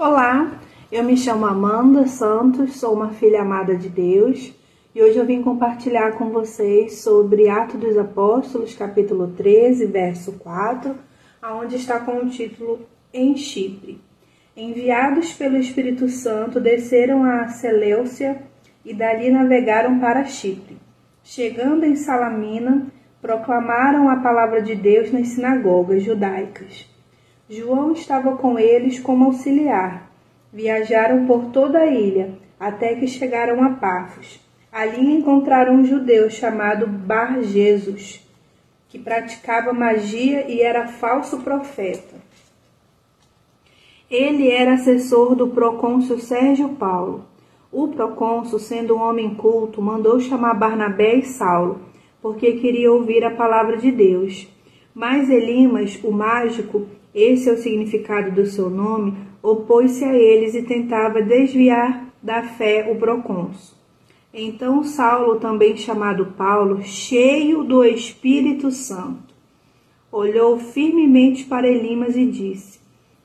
Olá, eu me chamo Amanda Santos, sou uma filha amada de Deus e hoje eu vim compartilhar com vocês sobre Atos dos Apóstolos, capítulo 13, verso 4, aonde está com o título Em Chipre. Enviados pelo Espírito Santo, desceram a Seleucia e dali navegaram para Chipre. Chegando em Salamina, proclamaram a palavra de Deus nas sinagogas judaicas. João estava com eles como auxiliar. Viajaram por toda a ilha, até que chegaram a Pafos. Ali encontraram um judeu chamado Bar Jesus, que praticava magia e era falso profeta. Ele era assessor do procônsul Sérgio Paulo. O procônsul, sendo um homem culto, mandou chamar Barnabé e Saulo, porque queria ouvir a palavra de Deus. Mas Elimas, o mágico, esse é o significado do seu nome, opôs-se a eles e tentava desviar da fé o procônsul. Então Saulo, também chamado Paulo, cheio do Espírito Santo, olhou firmemente para Elimas e disse: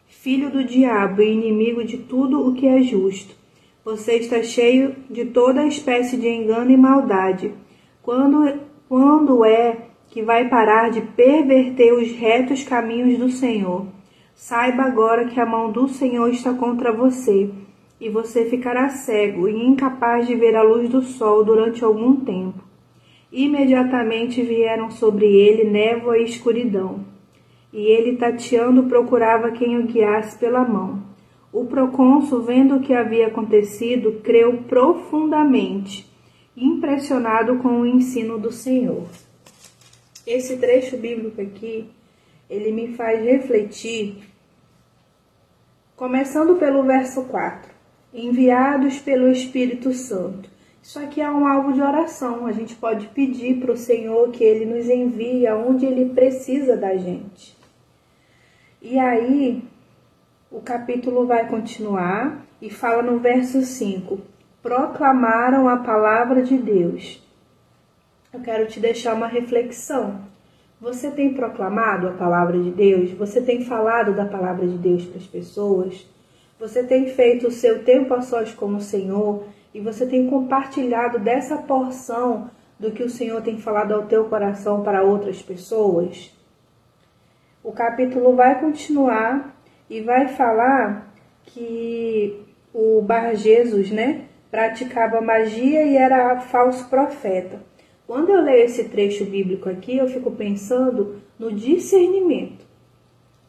Filho do diabo e inimigo de tudo o que é justo, você está cheio de toda espécie de engano e maldade. Quando, quando é que vai parar de perverter os retos caminhos do Senhor. Saiba agora que a mão do Senhor está contra você, e você ficará cego e incapaz de ver a luz do sol durante algum tempo. Imediatamente vieram sobre ele névoa e escuridão, e ele tateando procurava quem o guiasse pela mão. O procônsul, vendo o que havia acontecido, creu profundamente, impressionado com o ensino do Senhor. Esse trecho bíblico aqui, ele me faz refletir, começando pelo verso 4. Enviados pelo Espírito Santo. Isso aqui é um alvo de oração. A gente pode pedir para o Senhor que Ele nos envie aonde Ele precisa da gente. E aí, o capítulo vai continuar e fala no verso 5: Proclamaram a palavra de Deus eu quero te deixar uma reflexão. Você tem proclamado a palavra de Deus? Você tem falado da palavra de Deus para as pessoas? Você tem feito o seu tempo a sós com o Senhor e você tem compartilhado dessa porção do que o Senhor tem falado ao teu coração para outras pessoas? O capítulo vai continuar e vai falar que o Bar Jesus, né, praticava magia e era falso profeta. Quando eu leio esse trecho bíblico aqui, eu fico pensando no discernimento.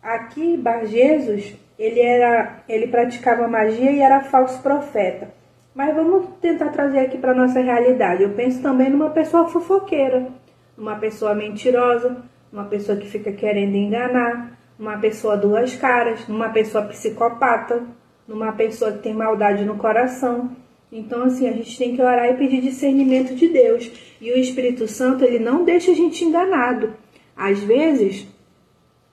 Aqui, Bar Jesus, ele era, ele praticava magia e era falso profeta. Mas vamos tentar trazer aqui para nossa realidade. Eu penso também numa pessoa fofoqueira, uma pessoa mentirosa, uma pessoa que fica querendo enganar, uma pessoa duas caras, uma pessoa psicopata, numa pessoa que tem maldade no coração. Então, assim, a gente tem que orar e pedir discernimento de Deus. E o Espírito Santo, ele não deixa a gente enganado. Às vezes,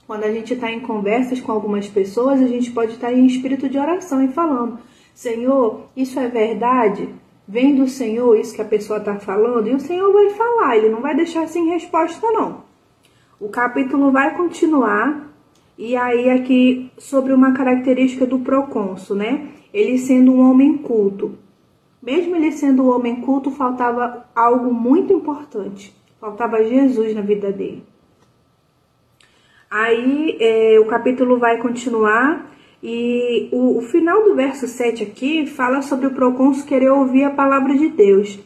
quando a gente está em conversas com algumas pessoas, a gente pode estar tá em espírito de oração e falando: Senhor, isso é verdade? Vem do Senhor isso que a pessoa está falando? E o Senhor vai falar, ele não vai deixar sem resposta, não. O capítulo vai continuar. E aí, aqui, sobre uma característica do procônsul, né? Ele sendo um homem culto. Mesmo ele sendo um homem culto, faltava algo muito importante. Faltava Jesus na vida dele. Aí é, o capítulo vai continuar e o, o, final do verso 7 aqui fala sobre o procônsul querer ouvir a palavra de Deus.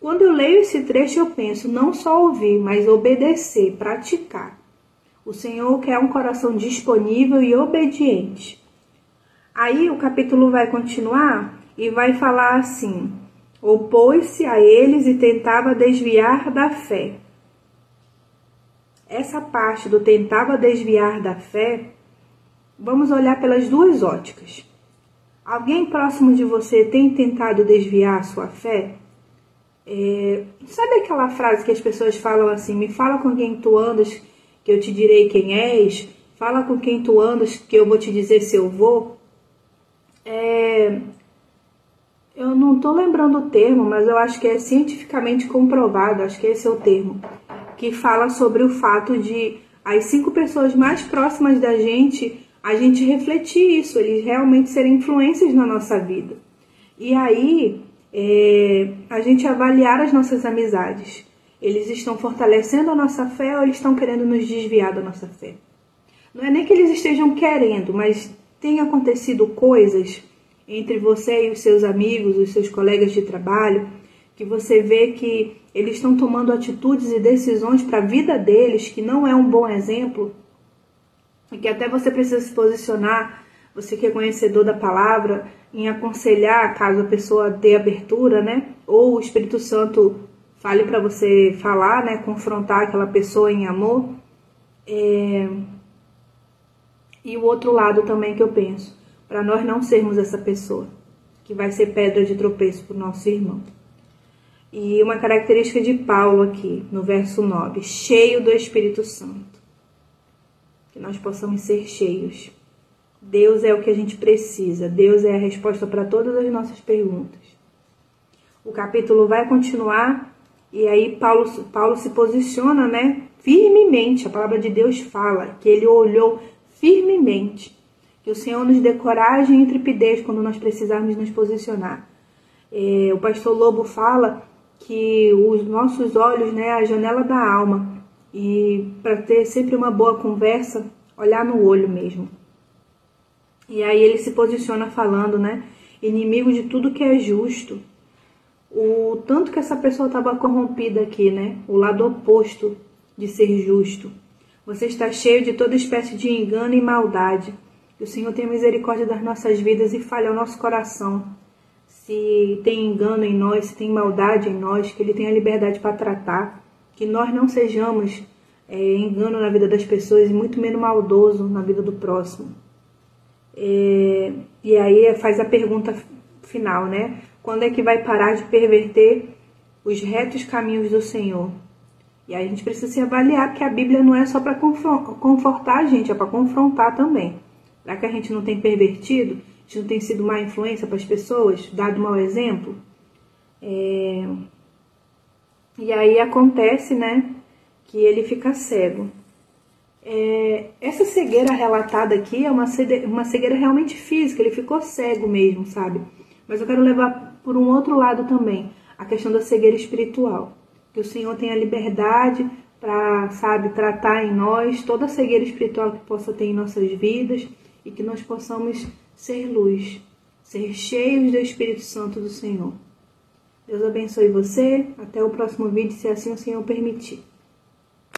Quando eu leio esse trecho, eu penso não só ouvir, mas obedecer, praticar. O Senhor quer um coração disponível e obediente. Aí o capítulo vai continuar e vai falar assim: opôs-se a eles e tentava desviar da fé. Essa parte do tentava desviar da fé, vamos olhar pelas duas óticas. Alguém próximo de você tem tentado desviar a sua fé? É, sabe aquela frase que as pessoas falam assim: me fala com quem tu andas, que eu te direi quem és, fala com quem tu andas, que eu vou te dizer se eu vou? É, eu não estou lembrando o termo, mas eu acho que é cientificamente comprovado, acho que esse é o termo, que fala sobre o fato de as cinco pessoas mais próximas da gente a gente refletir isso, eles realmente serem influências na nossa vida. E aí, é, a gente avaliar as nossas amizades. Eles estão fortalecendo a nossa fé ou eles estão querendo nos desviar da nossa fé? Não é nem que eles estejam querendo, mas tem acontecido coisas entre você e os seus amigos, os seus colegas de trabalho, que você vê que eles estão tomando atitudes e decisões para a vida deles que não é um bom exemplo, e que até você precisa se posicionar, você que é conhecedor da palavra, em aconselhar caso a pessoa dê abertura, né? Ou o Espírito Santo fale para você falar, né? Confrontar aquela pessoa em amor. É... E o outro lado também que eu penso, para nós não sermos essa pessoa que vai ser pedra de tropeço para o nosso irmão. E uma característica de Paulo aqui, no verso 9, cheio do Espírito Santo. Que nós possamos ser cheios. Deus é o que a gente precisa, Deus é a resposta para todas as nossas perguntas. O capítulo vai continuar e aí Paulo, Paulo se posiciona, né, firmemente. A palavra de Deus fala que ele olhou firmemente. Que o Senhor nos dê coragem e intrepidez quando nós precisarmos nos posicionar. É, o pastor Lobo fala que os nossos olhos, né, a janela da alma. E para ter sempre uma boa conversa, olhar no olho mesmo. E aí ele se posiciona falando, né? Inimigo de tudo que é justo. O tanto que essa pessoa estava corrompida aqui, né? O lado oposto de ser justo. Você está cheio de toda espécie de engano e maldade. Que o Senhor tenha misericórdia das nossas vidas e fale ao nosso coração. Se tem engano em nós, se tem maldade em nós, que Ele tenha liberdade para tratar. Que nós não sejamos é, engano na vida das pessoas e muito menos maldoso na vida do próximo. É, e aí faz a pergunta final, né? Quando é que vai parar de perverter os retos caminhos do Senhor? E aí a gente precisa se avaliar, porque a Bíblia não é só para confortar a gente, é para confrontar também. Será que a gente não tem pervertido? A gente não tem sido má influência para as pessoas? Dado mau exemplo? É... E aí acontece, né, que ele fica cego. É, essa cegueira relatada aqui é uma cegueira, uma cegueira realmente física, ele ficou cego mesmo, sabe? Mas eu quero levar por um outro lado também, a questão da cegueira espiritual. Que o Senhor tenha liberdade para, sabe, tratar em nós toda a cegueira espiritual que possa ter em nossas vidas e que nós possamos ser luz, ser cheios do Espírito Santo do Senhor. Deus abençoe você. Até o próximo vídeo, se assim o Senhor permitir.